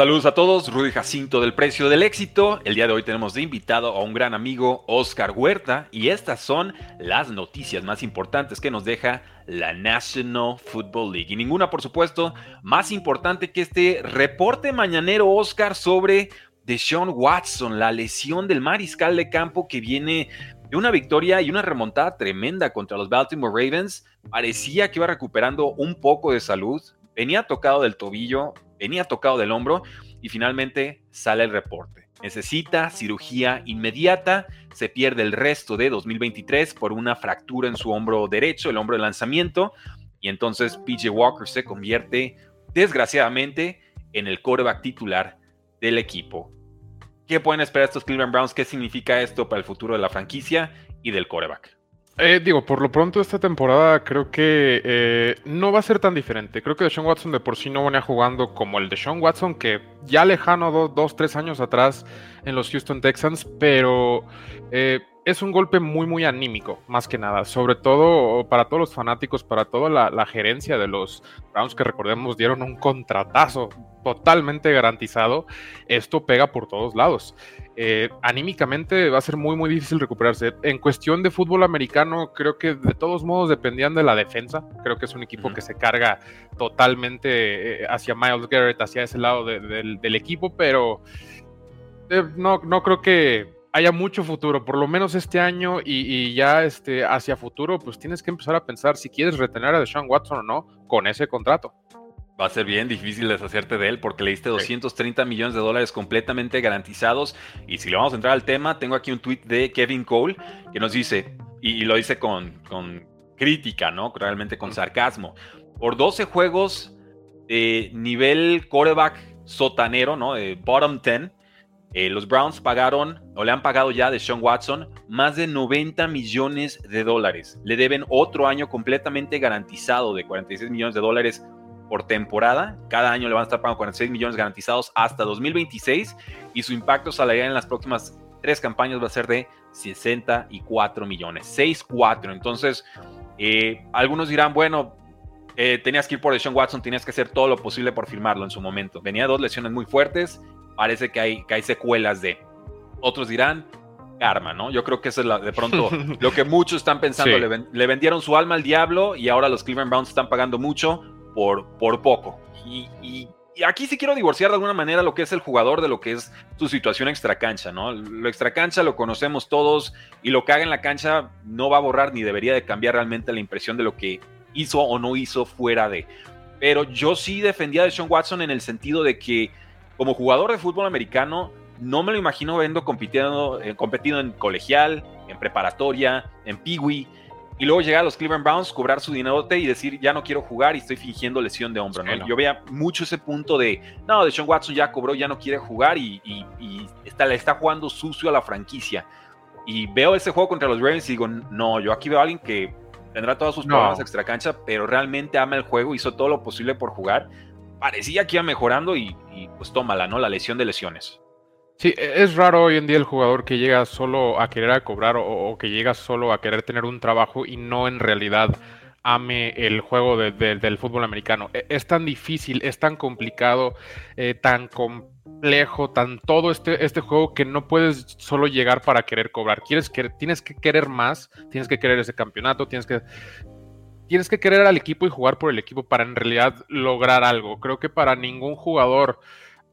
Saludos a todos, Rudy Jacinto del Precio del Éxito. El día de hoy tenemos de invitado a un gran amigo, Oscar Huerta, y estas son las noticias más importantes que nos deja la National Football League. Y ninguna, por supuesto, más importante que este reporte mañanero, Oscar, sobre Deshaun Watson, la lesión del mariscal de campo que viene de una victoria y una remontada tremenda contra los Baltimore Ravens. Parecía que iba recuperando un poco de salud, venía tocado del tobillo, venía tocado del hombro y finalmente sale el reporte. Necesita cirugía inmediata, se pierde el resto de 2023 por una fractura en su hombro derecho, el hombro de lanzamiento, y entonces PJ Walker se convierte, desgraciadamente, en el quarterback titular del equipo. ¿Qué pueden esperar estos Cleveland Browns? ¿Qué significa esto para el futuro de la franquicia y del quarterback? Eh, digo, por lo pronto esta temporada creo que eh, no va a ser tan diferente. Creo que Deshaun Watson de por sí no venía jugando como el Deshaun Watson que ya lejano dos, tres años atrás en los Houston Texans, pero eh, es un golpe muy, muy anímico, más que nada. Sobre todo para todos los fanáticos, para toda la, gerencia de los Browns que recordemos dieron un contratazo totalmente garantizado. Esto pega por todos lados. Eh, anímicamente va a ser muy, muy difícil recuperarse. En cuestión de fútbol americano, creo que de todos modos dependían de la defensa. Creo que es un equipo que se carga totalmente eh, hacia Miles Garrett, hacia ese lado del, equipo, pero eh, no, no creo que haya mucho futuro, por lo menos este año y, ya este, hacia futuro, pues tienes que empezar a pensar si quieres retener a Deshaun Watson o no con ese contrato. Va a ser bien difícil deshacerte de él porque le diste 230 millones de dólares completamente garantizados. Y si le vamos a entrar al tema, tengo aquí un tweet de Kevin Cole que nos dice, y, lo dice con, con, crítica, ¿no? Realmente con sarcasmo. Por 12 juegos de nivel coreback sotanero, ¿no? De bottom 10, eh, los Browns pagaron, o le han pagado ya de Sean Watson, más de 90 millones de dólares. Le deben otro año completamente garantizado de 46 millones de dólares por temporada. Cada año le van a estar pagando 46 millones garantizados hasta 2026 y su impacto salarial en las próximas tres campañas va a ser de 64 millones, 6-4. Entonces, eh, algunos dirán, bueno, eh, tenías que ir por Sean Watson, tenías que hacer todo lo posible por firmarlo en su momento. Venía dos lesiones muy fuertes parece que hay, que hay secuelas de. Otros dirán, karma, ¿no? Yo creo que eso es la, de pronto lo que muchos están pensando. Le, vendieron su alma al diablo y ahora los Cleveland Browns están pagando mucho por, por poco. Y, y, aquí sí quiero divorciar de alguna manera lo que es el jugador de lo que es su situación extracancha, ¿no? Lo extracancha lo conocemos todos y lo que haga en la cancha no va a borrar ni debería de cambiar realmente la impresión de lo que hizo o no hizo fuera de. Pero yo sí defendía a Sean Watson en el sentido de que como jugador de fútbol americano, no me lo imagino viendo compitiendo, eh, en colegial, en preparatoria, en peewee, y luego llegar a los Cleveland Browns, cobrar su dinerote y decir, ya no quiero jugar y estoy fingiendo lesión de hombro. ¿no? Yo veía mucho ese punto de, no, de Sean Watson ya cobró, ya no quiere jugar y, está, le está jugando sucio a la franquicia. Y veo ese juego contra los Ravens y digo, no, yo aquí veo a alguien que tendrá todos sus problemas extra cancha, pero realmente ama el juego, hizo todo lo posible por jugar parecía que iba mejorando y, pues tómala, ¿no? La lesión de lesiones. Sí, e, es raro hoy en día el jugador que llega solo a querer cobrar o, que llega solo a querer tener un trabajo y no en realidad ame el juego del fútbol americano. E, es tan difícil, es tan complicado, eh, tan complejo, tan todo este, este juego que no puedes solo llegar para querer cobrar. Quieres que, tienes que querer más, tienes que querer ese campeonato, tienes que tienes que querer al equipo y jugar por el equipo para en realidad lograr algo. Creo que para ningún jugador,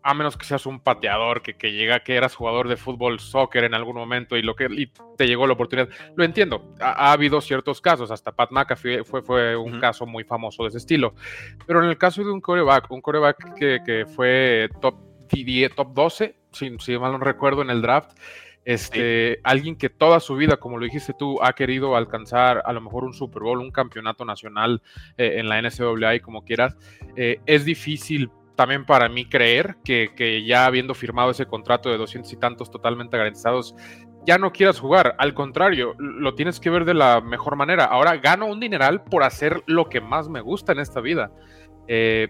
a menos que seas un pateador que, que llega, que eras jugador de fútbol, soccer en algún momento y, lo que, te llegó la oportunidad, lo entiendo. Ha, habido ciertos casos, hasta Pat McAfee fue, fue un caso muy famoso de ese estilo. Pero en el caso de un coreback, un coreback que, que fue top, top 12, si, si mal no recuerdo, en el draft, este, alguien que toda su vida, como lo dijiste tú, ha querido alcanzar a lo mejor un Super Bowl, un campeonato nacional eh, en la NCAA, como quieras, eh, es difícil también para mí creer que, que, ya habiendo firmado ese contrato de 200 y tantos totalmente garantizados, ya no quieras jugar. Al contrario, lo tienes que ver de la mejor manera. Ahora gano un dineral por hacer lo que más me gusta en esta vida. Eh,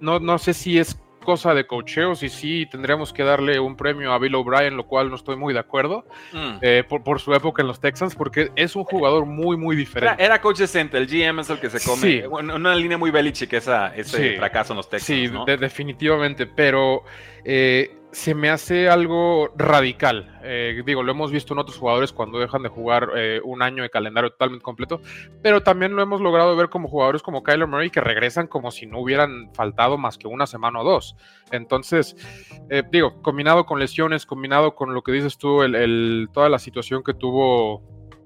no, no sé si es cosa de cocheos y sí tendríamos que darle un premio a Bill O'Brien, lo cual no estoy muy de acuerdo mm. eh, por, su época en los Texans, porque es un jugador muy, muy diferente. Era, coach decente, el GM es el que se come. Sí. Una línea muy Belichick esa, ese fracaso en los Texans. Sí, definitivamente, pero eh, se me hace algo radical. Eh, digo, lo hemos visto en otros jugadores cuando dejan de jugar eh, un año de calendario totalmente completo, pero también lo hemos logrado ver como jugadores como Kyler Murray que regresan como si no hubieran faltado más que una semana o dos. Entonces, eh, digo, combinado con lesiones, combinado con lo que dices tú, el, toda la situación que tuvo,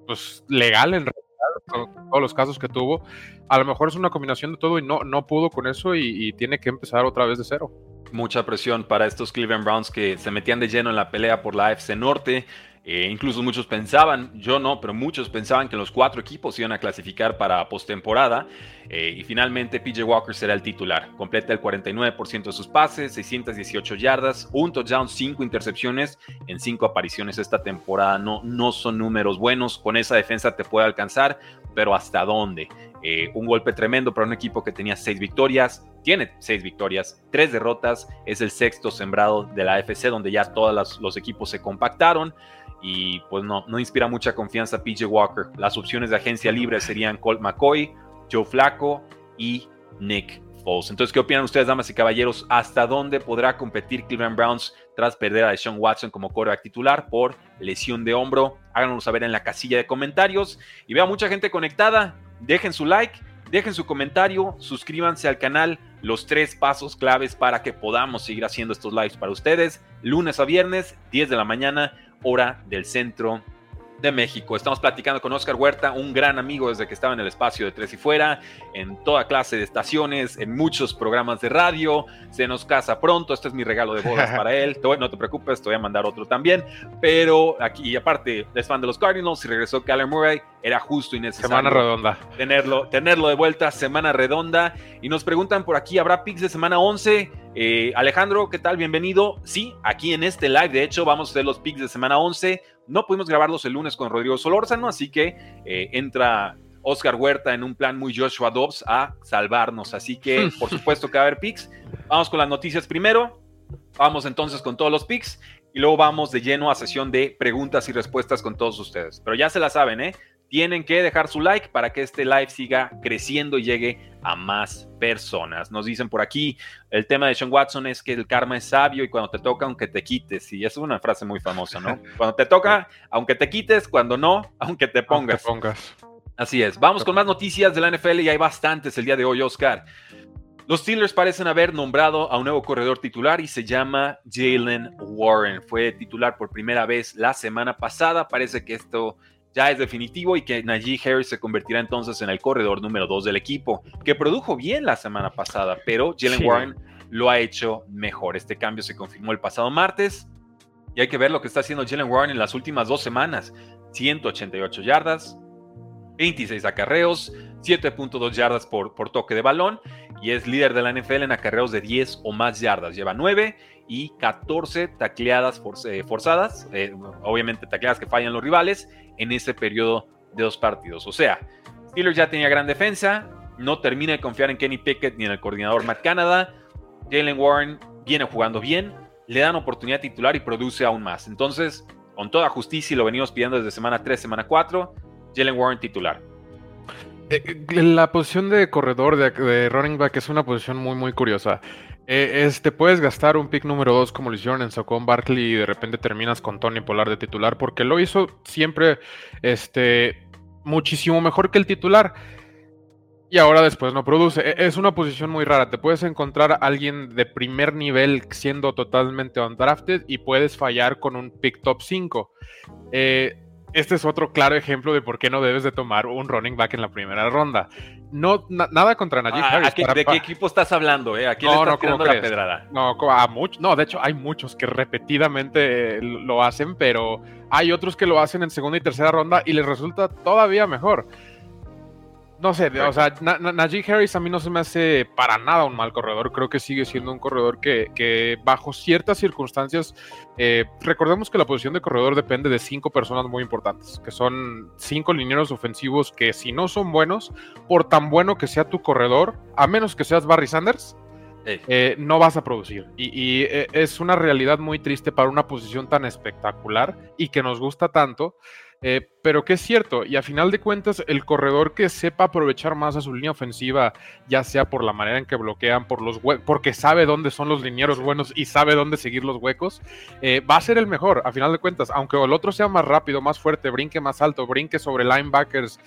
pues legal en realidad, todos los casos que tuvo, a lo mejor es una combinación de todo y no, no pudo con eso y tiene que empezar otra vez de cero mucha presión para estos Cleveland Browns que se metían de lleno en la pelea por la AFC Norte. Eh, incluso muchos pensaban, yo no, pero muchos pensaban que los cuatro equipos iban a clasificar para postemporada. Eh, y finalmente PJ Walker será el titular. Completa el 49% de sus pases, 618 yardas, un touchdown, 5 intercepciones en 5 apariciones esta temporada. No, no son números buenos. Con esa defensa te puede alcanzar, pero ¿hasta dónde? Eh, un golpe tremendo para un equipo que tenía 6 victorias, tiene seis victorias, tres derrotas, es el sexto sembrado de la AFC, donde ya todos los equipos se compactaron y pues no, no inspira mucha confianza PJ Walker. Las opciones de agencia libre serían Colt McCoy, Joe Flacco y Nick Foles. Entonces, ¿qué opinan ustedes, damas y caballeros? ¿Hasta dónde podrá competir Cleveland Browns tras perder a Sean Watson como quarterback titular por lesión de hombro? Háganoslo saber en la casilla de comentarios y vea mucha gente conectada. Dejen su like, dejen su comentario, suscríbanse al canal. Los tres pasos claves para que podamos seguir haciendo estos lives para ustedes. Lunes a viernes, 10 de la mañana hora del centro de México. Estamos platicando con Oscar Huerta, un gran amigo desde que estaba en el espacio de Tres y Fuera, en toda clase de estaciones, en muchos programas de radio. Se nos casa pronto, este es mi regalo de bodas para él. No te preocupes, te voy a mandar otro también. Pero aquí, aparte, es fan de los Cardinals y regresó Kyler Murray, era justo y necesario. Semana redonda. Tenerlo, tenerlo de vuelta, semana redonda. Y nos preguntan por aquí, ¿habrá picks de semana 11? Eh, Alejandro, ¿qué tal? Bienvenido. Sí, aquí en este live, de hecho, vamos a hacer los picks de semana 11 no pudimos grabarlos el lunes con Rodrigo Solórzano, así que eh, entra Oscar Huerta en un plan muy Joshua Dobbs a salvarnos. Así que, por supuesto que va a haber picks. Vamos con las noticias primero. Vamos entonces con todos los picks y luego vamos de lleno a sesión de preguntas y respuestas con todos ustedes. Pero ya se la saben, ¿eh? Tienen que dejar su like para que este live siga creciendo y llegue a más personas. Nos dicen por aquí, el tema de Sean Watson es que el karma es sabio y cuando te toca, aunque te quites. Y es una frase muy famosa, ¿no? Cuando te toca, aunque te quites, cuando no, aunque te pongas. pongas. Así es. Vamos con más noticias de la NFL y hay bastantes el día de hoy, Oscar. Los Steelers parecen haber nombrado a un nuevo corredor titular y se llama Jalen Warren. Fue titular por primera vez la semana pasada. Parece que esto ya es definitivo y que Najee Harris se convertirá entonces en el corredor número 2 del equipo, que produjo bien la semana pasada, pero Jalen Warren lo ha hecho mejor. Este cambio se confirmó el pasado martes y hay que ver lo que está haciendo Jalen Warren en las últimas dos semanas. 188 yardas, 26 acarreos, 7.2 yardas por, por toque de balón y es líder de la NFL en acarreos de 10 o más yardas. Lleva 9 y 14 tacleadas eh, forzadas, eh, obviamente tacleadas que fallan los rivales en ese periodo de dos partidos. O sea, Steelers ya tenía gran defensa, no termina de confiar en Kenny Pickett ni en el coordinador Matt Canada. Jalen Warren viene jugando bien, le dan oportunidad titular y produce aún más. Entonces, con toda justicia, y lo venimos pidiendo desde semana 3, semana 4, Jalen Warren titular. Eh, la posición de corredor de, running back es una posición muy, muy curiosa. Eh, este, puedes gastar un pick número 2 como lo hicieron en Socon Barkley y de repente terminas con Tony Polar de titular porque lo hizo siempre este, muchísimo mejor que el titular y ahora después no produce. E, es una posición muy rara. Te puedes encontrar a alguien de primer nivel siendo totalmente undrafted y puedes fallar con un pick top 5. Eh, este es otro claro ejemplo de por qué no debes de tomar un running back en la primera ronda. No, nada contra Najee ah, Harris. ¿De qué equipo estás hablando? Eh? ¿A quién no, le estás no, la pedrada? No, a no, de hecho hay muchos que repetidamente lo hacen, pero hay otros que lo hacen en segunda y tercera ronda y les resulta todavía mejor. No sé, o sea, Najee Harris a mí no se me hace para nada un mal corredor. Creo que sigue siendo un corredor que, bajo ciertas circunstancias, eh, recordemos que la posición de corredor depende de cinco personas muy importantes, que son cinco linieros ofensivos que si no son buenos, por tan bueno que sea tu corredor, a menos que seas Barry Sanders, eh, no vas a producir. Y, eh, es una realidad muy triste para una posición tan espectacular y que nos gusta tanto. Eh, pero que es cierto, y a final de cuentas, el corredor que sepa aprovechar más a su línea ofensiva, ya sea por la manera en que bloquean, por los porque sabe dónde son los linieros buenos y sabe dónde seguir los huecos, va a ser el mejor, a final de cuentas. Aunque el otro sea más rápido, más fuerte, brinque más alto, brinque sobre linebackers,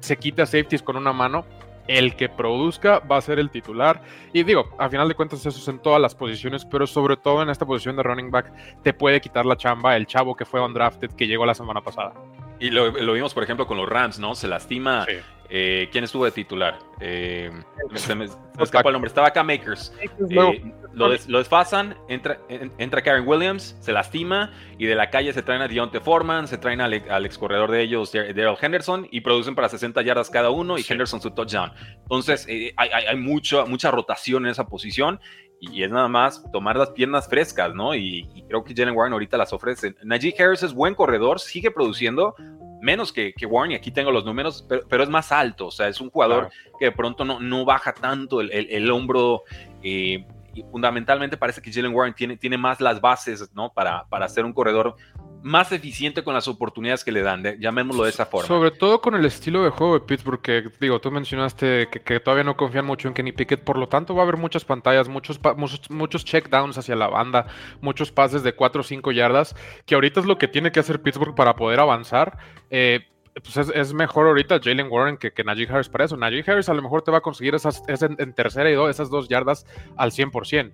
se quita safeties con una mano, el que produzca va a ser el titular. Y digo, a final de cuentas eso es en todas las posiciones, pero sobre todo en esta posición de running back te puede quitar la chamba el chavo que fue undrafted que llegó la semana pasada. Y lo, vimos, por ejemplo, con los Rams, ¿no? Se lastima. Eh, ¿Quién estuvo de titular? Eh, se me, escapó el nombre. Estaba acá Makers. Eh, lo, desfasan, entra, entra Karen Williams, se lastima y de la calle se traen a Dionte Foreman, se traen al, ex corredor de ellos, Daryl Henderson, y producen para 60 yardas cada uno y Henderson su touchdown. Entonces, hay, hay mucha rotación en esa posición y es nada más tomar las piernas frescas, ¿no? Y, creo que Jalen Warren ahorita las ofrece. Najee Harris es buen corredor, sigue produciendo menos que, Warren, y aquí tengo los números, pero, es más alto, o sea, es un jugador que de pronto no, no baja tanto el, hombro. Eh, y fundamentalmente parece que Jalen Warren tiene, tiene más las bases, ¿no? Para, para ser un corredor más eficiente con las oportunidades que le dan, llamémoslo de esa forma. Sobre todo con el estilo de juego de Pittsburgh, que digo, tú mencionaste que, todavía no confían mucho en Kenny Pickett, por lo tanto va a haber muchas pantallas, muchos, muchos, muchos checkdowns hacia la banda, muchos pases de 4 o 5 yardas, que ahorita es lo que tiene que hacer Pittsburgh para poder avanzar. Eh, pues es, mejor ahorita Jalen Warren que, que Najee Harris para eso. Najee Harris a lo mejor te va a conseguir esas, en, tercera y dos, esas dos yardas al 100%.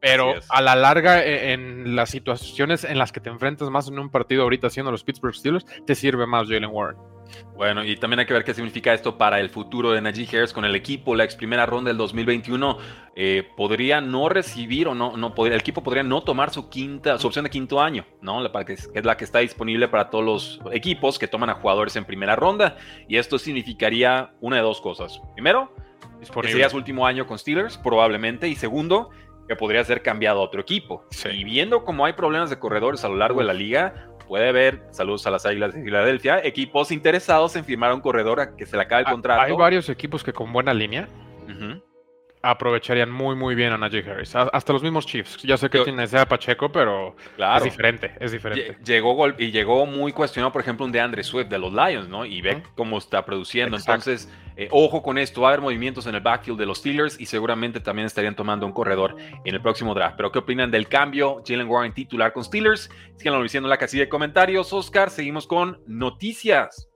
Pero a la larga, e, en las situaciones en las que te enfrentas más en un partido ahorita siendo los Pittsburgh Steelers, te sirve más Jalen Warren. Bueno, y también hay que ver qué significa esto para el futuro de Najee Harris con el equipo. La ex primera ronda del 2021 eh, podría no recibir o no, no podría, el equipo podría no tomar su quinta, su opción de quinto año, ¿no? La, que es la que está disponible para todos los equipos que toman a jugadores en primera ronda. Y esto significaría una de dos cosas. Primero, sería su último año con Steelers, probablemente. Y segundo, que podría ser cambiado a otro equipo. Y viendo cómo hay problemas de corredores a lo largo de la liga, puede haber, saludos a las Águilas de Filadelfia, equipos interesados en firmar a un corredor a que se le acabe el contrato. Hay varios equipos que con buena línea aprovecharían muy, muy bien a Najee Harris. Hasta los mismos Chiefs. Ya sé que tiene ese Pacheco, pero es diferente, es diferente. Llegó y llegó muy cuestionado, por ejemplo, un de Andre Swift de los Lions, ¿no? Y ve cómo está produciendo. Entonces, eh, ojo con esto, va a haber movimientos en el backfield de los Steelers y seguramente también estarían tomando un corredor en el próximo draft. Pero, ¿qué opinan del cambio? Jalen Warren titular con Steelers. Síganlo diciendo en la casilla de comentarios. Oscar, seguimos con noticias.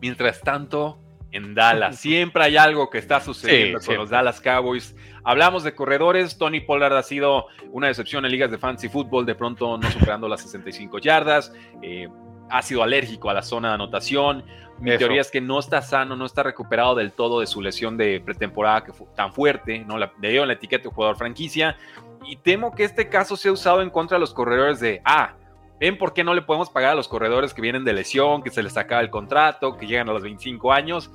Mientras tanto, en Dallas. Siempre hay algo que está sucediendo con los Dallas Cowboys. Hablamos de corredores. Tony Pollard ha sido una decepción en ligas de fantasy fútbol, de pronto no superando las 65 yardas. Eh, ha sido alérgico a la zona de anotación. Mi teoría es que no está sano, no está recuperado del todo de su lesión de pretemporada que fue tan fuerte, ¿no? Le dio la etiqueta de jugador franquicia. Y temo que este caso sea usado en contra de los corredores de, ah, ¿Ven por qué no le podemos pagar a los corredores que vienen de lesión, que se les acaba el contrato, que llegan a los 25 años?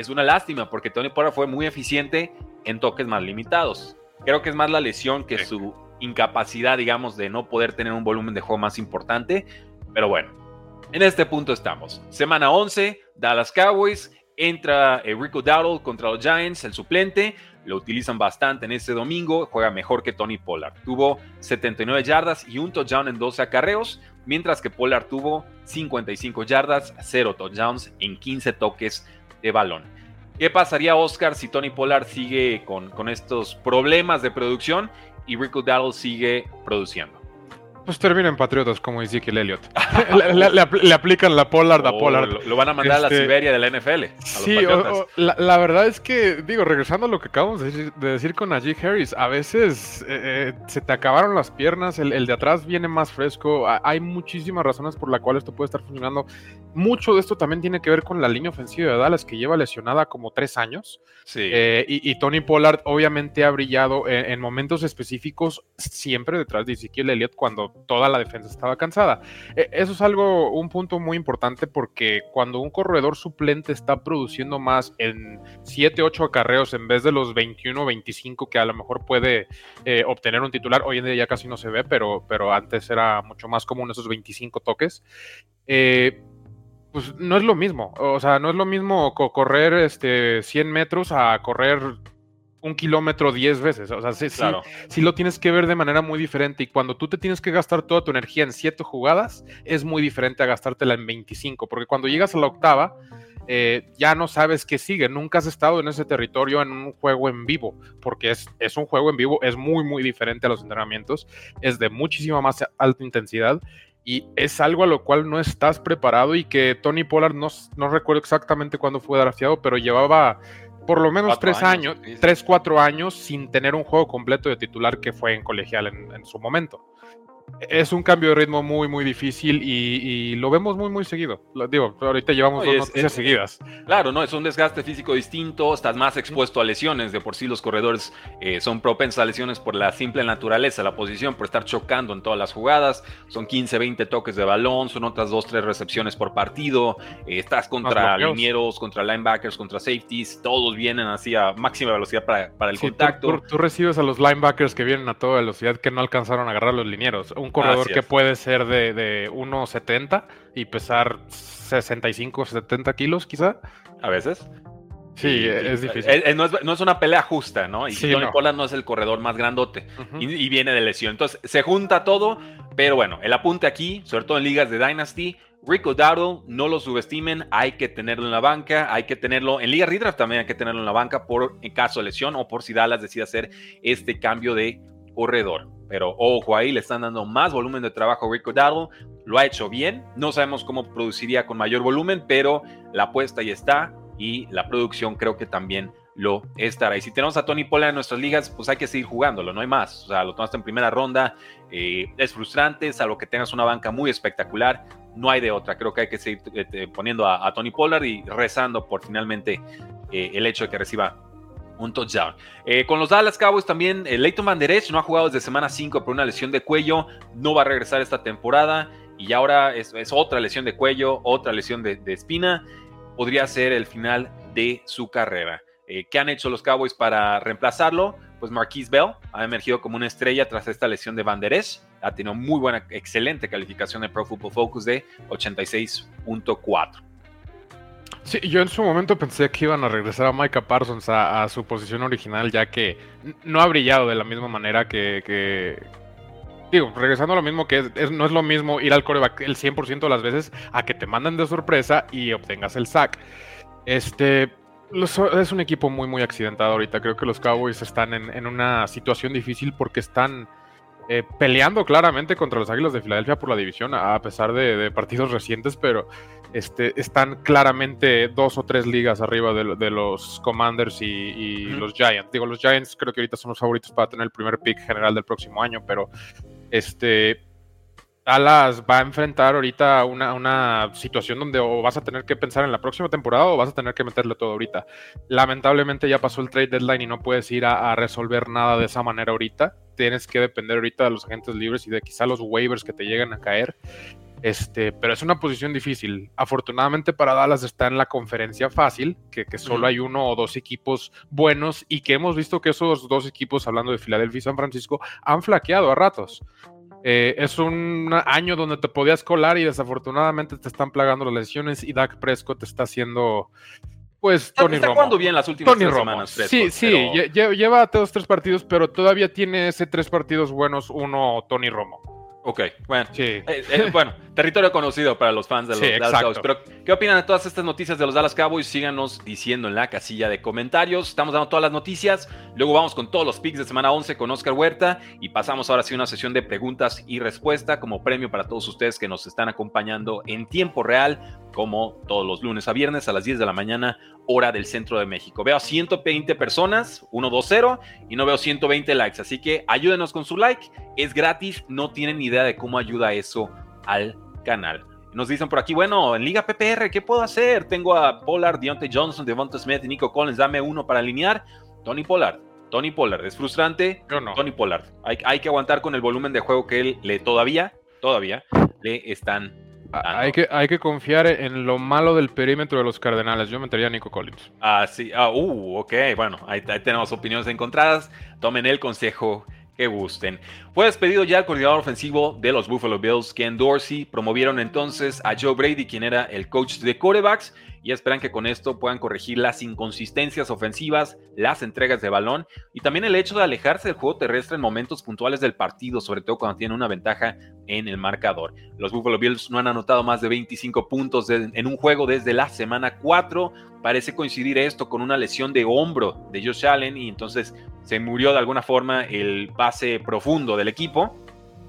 es una lástima porque Tony Pollard fue muy eficiente en toques más limitados. Creo que es más la lesión que su incapacidad, digamos, de no poder tener un volumen de juego más importante. Pero bueno, en este punto estamos. Semana 11, Dallas Cowboys. Entra eh, Rico Dowdle contra los Giants, el suplente. Lo utilizan bastante en este domingo. Juega mejor que Tony Pollard. Tuvo 79 yardas y un touchdown en 12 acarreos. Mientras que Pollard tuvo 55 yardas, 0 touchdowns en 15 toques de balón. ¿Qué pasaría, Oscar, si Tony Pollard sigue con, con estos problemas de producción y Rico Dowdle sigue produciendo? Pues termina en Patriotas como Ezekiel Elliott. le, aplican la Pollard a oh, Pollard. Lo, van a mandar a la este, Siberia de la NFL. sí, la, verdad es que, digo, regresando a lo que acabamos de decir, con Najee Harris, a veces eh, eh, se te acabaron las piernas, el, de atrás viene más fresco. Hay muchísimas razones por las cuales esto puede estar funcionando. Mucho de esto también tiene que ver con la línea ofensiva de Dallas, que lleva lesionada como tres años. Sí. Eh, y, Tony Pollard obviamente ha brillado en, momentos específicos siempre detrás de Ezekiel Elliott cuando toda la defensa estaba cansada. E, eso es algo, un punto muy importante porque cuando un corredor suplente está produciendo más en 7, 8 acarreos en vez de los 21, 25 que a lo mejor puede eh, obtener un titular, hoy en día ya casi no se ve, pero, pero antes era mucho más común esos 25 toques. Eh, pues no es lo mismo. O sea, no es lo mismo correr este, 100 metros a correr un kilómetro 10 veces. O sea, sí, sí, lo tienes que ver de manera muy diferente. Y cuando tú te tienes que gastar toda tu energía en 7 jugadas, es muy diferente a gastártela en 25. Porque cuando llegas a la octava, eh, ya no sabes qué sigue. Nunca has estado en ese territorio en un juego en vivo. Porque es, es un juego en vivo, es muy, muy diferente a los entrenamientos. Es de muchísima más alta intensidad y es algo a lo cual no estás preparado y que Tony Pollard no, no recuerdo exactamente cuándo fue drafteado, pero llevaba por lo menos tres años, tres, cuatro años sin tener un juego completo de titular que fue en colegial en su momento es un cambio de ritmo muy, muy difícil y, lo vemos muy, muy seguido. Lo, digo, ahorita llevamos dos noticias seguidas. Claro, ¿no? Es un desgaste físico distinto, estás más expuesto a lesiones. De por sí los corredores eh, son propensos a lesiones por la simple naturaleza, la posición, por estar chocando en todas las jugadas. Son 15, 20 toques de balón, son otras 2, 3 recepciones por partido. Eh, estás contra linieros, contra linebackers, contra safeties. Todos vienen así a máxima velocidad para, el contacto. tú recibes a los linebackers que vienen a toda velocidad que no alcanzaron a agarrar los linieros un corredor que puede ser de, de 1,70 y pesar 65, 70 kilos quizá. A veces. Sí, es difícil. Eh, eh, no, es, una pelea justa, ¿no? Y Tony Pollard no es el corredor más grandote y, viene de lesión. Entonces, se junta todo, pero bueno, el apunte aquí, sobre todo en ligas de Dynasty, Rico Dowdle, no lo subestimen, hay que tenerlo en la banca, hay que tenerlo en Liga Redraft también hay que tenerlo en la banca por en caso de lesión o por si Dallas decide hacer este cambio de corredor. Pero ojo ahí, le están dando más volumen de trabajo a Rico Dowdle. Lo ha hecho bien. No sabemos cómo produciría con mayor volumen, pero la apuesta ahí está y la producción creo que también lo estará. Y si tenemos a Tony Pollard en nuestras ligas, pues hay que seguir jugándolo, no hay más. O sea, lo tomaste en primera ronda, eh, es frustrante, salvo que tengas una banca muy espectacular, no hay de otra. Creo que hay que seguir eh, poniendo a, Tony Pollard y rezando por finalmente eh, el hecho de que reciba un touchdown. Eh, con los Dallas Cowboys también, el Leighton Van no ha jugado desde semana 5 por una lesión de cuello, no va a regresar esta temporada y ahora es, otra lesión de cuello, otra lesión de, espina, podría ser el final de su carrera. Eh, ¿Qué han hecho los Cowboys para reemplazarlo? Pues Marquise Bell ha emergido como una estrella tras esta lesión de Van ha tenido muy buena, excelente calificación de Pro Football Focus de 86.4. Sí, yo en su momento pensé que iban a regresar a Micah Parsons a, su posición original, ya que no ha brillado de la misma manera que. digo, regresando a lo mismo que no es lo mismo ir al coreback el 100% de las veces a que te manden de sorpresa y obtengas el sack. Este. es un equipo muy, muy accidentado ahorita. Creo que los Cowboys están en, una situación difícil porque están eh, peleando claramente contra los Águilas de Filadelfia por la división, a pesar de partidos recientes, pero este, están claramente dos o tres ligas arriba de, los Commanders y, los Giants. Digo, los Giants creo que ahorita son los favoritos para tener el primer pick general del próximo año, pero este, Dallas va a enfrentar ahorita una, una, situación donde o vas a tener que pensar en la próxima temporada o vas a tener que meterle todo ahorita. Lamentablemente ya pasó el trade deadline y no puedes ir a, a resolver nada de esa manera ahorita. Tienes que depender ahorita de los agentes libres y de quizá los waivers que te lleguen a caer. Este, pero es una posición difícil. Afortunadamente para Dallas está en la conferencia fácil, que, solo hay uno o dos equipos buenos y que hemos visto que esos dos equipos, hablando de Filadelfia y San Francisco, han flaqueado a ratos. Eh, es un año donde te podías colar y desafortunadamente te están plagando las lesiones y Dak Prescott te está haciendo pues Tony está jugando bien las últimas semanas. sí, sí, lleva dos, tres partidos, pero todavía tiene ese tres partidos buenos, uno Tony Romo. Ok, bueno. Sí. Eh, eh, bueno, territorio conocido para los fans de los Dallas Cowboys. Pero, ¿qué opinan de todas estas noticias de los Dallas Cowboys? Síganos diciendo en la casilla de comentarios. Estamos dando todas las noticias. Luego vamos con todos los picks de semana 11 con Oscar Huerta. Y pasamos ahora sí a una sesión de preguntas y respuesta como premio para todos ustedes que nos están acompañando en tiempo real como todos los lunes a viernes a las 10 de la mañana, hora del centro de México. Veo 120 personas, 120, y no veo 120 likes, así que ayúdenos con su like, es gratis, no tienen idea de cómo ayuda eso al canal. Nos dicen por aquí, bueno, en Liga PPR, ¿qué puedo hacer? Tengo a Pollard, Deontay Johnson, Devonta Smith y Nico Collins, dame uno para alinear. Tony Pollard, Tony Pollard. ¿Es frustrante? Yo no. Tony Pollard. Hay, hay que aguantar con el volumen de juego que él le todavía, todavía le están hay que, hay que confiar en lo malo del perímetro de los Cardenales. Yo metería a Nico Collins. Ah, sí. Ah, uh, ok. Bueno, ahí, tenemos opiniones encontradas. Tomen el consejo que gusten. Fue despedido ya el coordinador ofensivo de los Buffalo Bills, Ken Dorsey. Promovieron entonces a Joe Brady, quien era el coach de quarterbacks y esperan que con esto puedan corregir las inconsistencias ofensivas, las entregas de balón y también el hecho de alejarse del juego terrestre en momentos puntuales del partido, sobre todo cuando tienen una ventaja en el marcador. Los Buffalo Bills no han anotado más de 25 puntos en un juego desde la semana 4. Parece coincidir esto con una lesión de hombro de Josh Allen y entonces se murió de alguna forma el base profundo del equipo.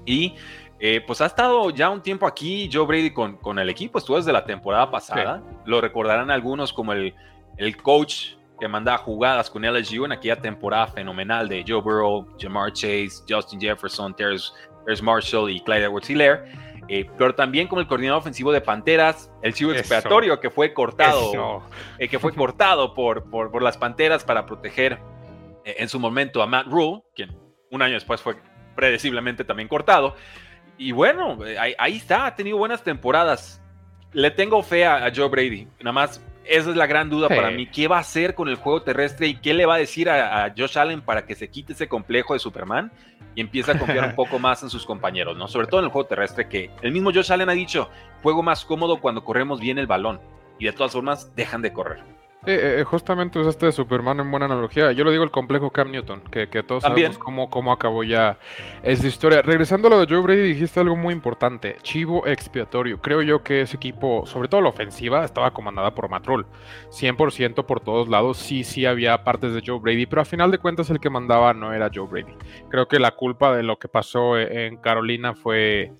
Y eh, pues ha estado ya un tiempo aquí Joe Brady con, con el equipo, estuvo desde la temporada pasada. Lo recordarán algunos como el, el coach que mandaba jugadas con LSU en aquella temporada fenomenal de Joe Burrow, Jamar Chase, Justin Jefferson, Terrence, Marshall y Clyde Edwards Hilaire. Eh, pero también como el coordinador ofensivo de Panteras, el chivo expiatorio que fue cortado, eh, que fue cortado por, por, por, las Panteras para proteger en su momento a Matt Rule, quien un año después fue predeciblemente también cortado. Y bueno, ahí, está, ha tenido buenas temporadas. Le tengo fe a, Joe Brady. Nada más, esa es la gran duda para mí. ¿Qué va a hacer con el juego terrestre y qué le va a decir a, Josh Allen para que se quite ese complejo de Superman y empiece a confiar un poco más en sus compañeros, ¿no? Sobre todo en el juego terrestre, que el mismo Josh Allen ha dicho, juego más cómodo cuando corremos bien el balón. Y de todas formas, dejan de correr. Eh, eh, justamente usaste de Superman en buena analogía. Yo lo digo el complejo Cam Newton, que, todos sabemos cómo, cómo acabó ya esta historia. Regresando a lo de Joe Brady, dijiste algo muy importante. Chivo expiatorio. Creo yo que ese equipo, sobre todo la ofensiva, estaba comandada por Matrol. 100% por todos lados. Sí, sí había partes de Joe Brady, pero a final de cuentas el que mandaba no era Joe Brady. Creo que la culpa de lo que pasó en Carolina fue...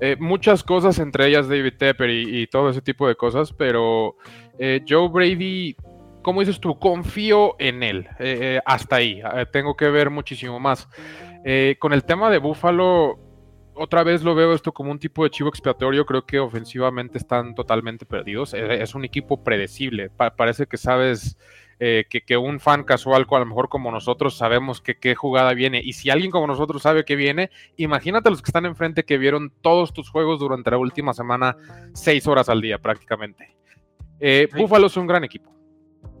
Eh, muchas cosas, entre ellas David Tepper y, todo ese tipo de cosas, pero eh, Joe Brady, ¿cómo dices tú? Confío en él. Eh, eh, hasta ahí. tengo que ver muchísimo más. con el tema de Buffalo, otra vez lo veo esto como un tipo de chivo expiatorio. Creo que ofensivamente están totalmente perdidos. Es, un equipo predecible. parece que sabes. Que, un fan casual, a lo mejor como nosotros, sabemos que qué jugada viene. Y si alguien como nosotros sabe que viene, imagínate los que están enfrente que vieron todos tus juegos durante la última semana, seis horas al día prácticamente. Eh, Buffalo es un gran equipo.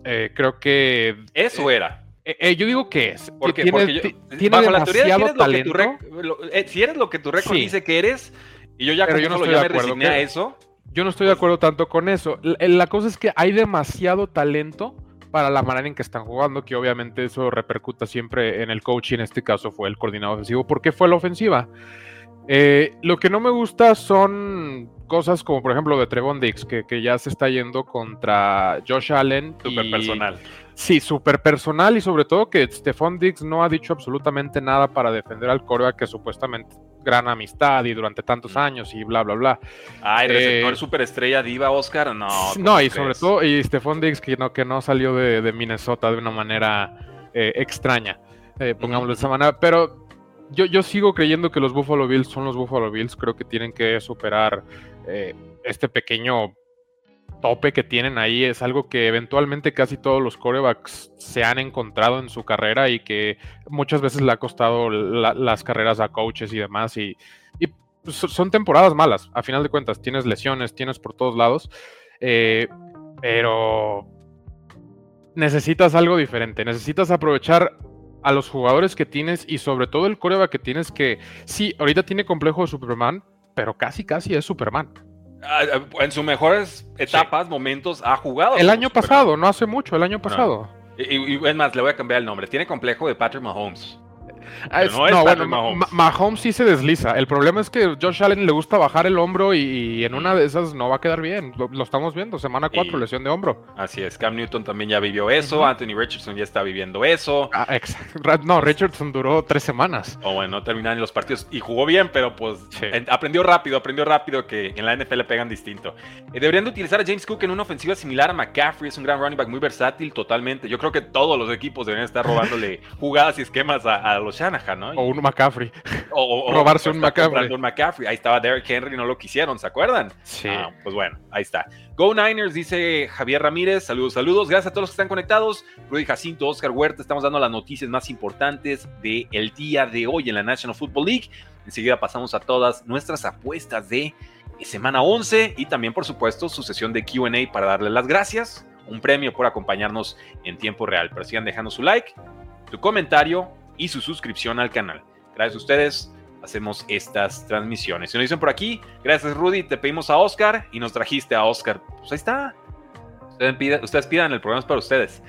Eh, creo que. Eso era. Eh, yo digo que es. Porque, tiene, demasiado talento. si eres lo que tu récord dice que eres, y yo ya, yo no estoy de acuerdo a eso. Yo no estoy de acuerdo tanto con eso. La, cosa es que hay demasiado talento para la manera en que están jugando, que obviamente eso repercuta siempre en el coach, y en este caso fue el coordinador ofensivo, porque fue la ofensiva. lo que no me gusta son cosas como por ejemplo de Trevon Dix, que, ya se está yendo contra Josh Allen. Super personal. Sí, súper personal y sobre todo que Stephon Dix no ha dicho absolutamente nada para defender al coreback que supuestamente gran amistad y durante tantos años y bla, bla, bla. Ah, el receptor eh, superestrella diva, Oscar, no. No, y sobre todo, y Stephon Dix que no, que no salió de, Minnesota de una manera eh, extraña, eh, pongámoslo de esa manera, pero yo, yo sigo creyendo que los Buffalo Bills son los Buffalo Bills, creo que tienen que superar este pequeño tope que tienen ahí es algo que eventualmente casi todos los corebacks se han encontrado en su carrera y que muchas veces le ha costado las carreras a coaches y demás. Y, pues, son temporadas malas, a final de cuentas. Tienes lesiones, tienes por todos lados, eh, pero necesitas algo diferente. Necesitas aprovechar a los jugadores que tienes y sobre todo el coreback que tienes que, sí, ahorita tiene complejo de Superman, pero casi, casi es Superman. Ah, ah, en sus mejores etapas, momentos, ha jugado. El año pasado, no hace mucho, el año pasado. Y, y, es más, le voy a cambiar el nombre. Tiene complejo de Patrick Mahomes. Ah, no, bueno, Mahomes. sí se desliza. El problema es que Josh Allen le gusta bajar el hombro y, en una de esas no va a quedar bien. Lo, estamos viendo, semana 4, lesión de hombro. Así es, Cam Newton también ya vivió eso, Anthony Richardson ya está viviendo eso. Ah, no, Richardson duró tres semanas. O bueno, no terminaron los partidos y jugó bien, pero pues aprendió rápido, aprendió rápido que en la NFL pegan distinto. Eh, deberían de utilizar a James Cook en una ofensiva similar a McCaffrey, es un gran running back muy versátil totalmente. Yo creo que todos los equipos deberían estar robándole jugadas y esquemas a, a los Shanahan, ¿no? O un McCaffrey. O, robarse un McCaffrey. un McCaffrey. Ahí estaba Derrick Henry, no lo quisieron, ¿se acuerdan? Sí. Ah, pues bueno, ahí está. Go Niners, dice Javier Ramírez. Saludos, saludos. Gracias a todos los que están conectados. Rudy Jacinto, Oscar Huerta, estamos dando las noticias más importantes del día de hoy en la National Football League. Enseguida pasamos a todas nuestras apuestas de semana 11 y también, por supuesto, su sesión de QA para darle las gracias. Un premio por acompañarnos en tiempo real. Pero sigan dejando su like, su comentario y su suscripción al canal. Gracias a ustedes hacemos estas transmisiones. Si nos dicen por aquí, gracias Rudy, te pedimos a Oscar y nos trajiste a Oscar. Pues ahí está. Ustedes pidan, el programa es para ustedes.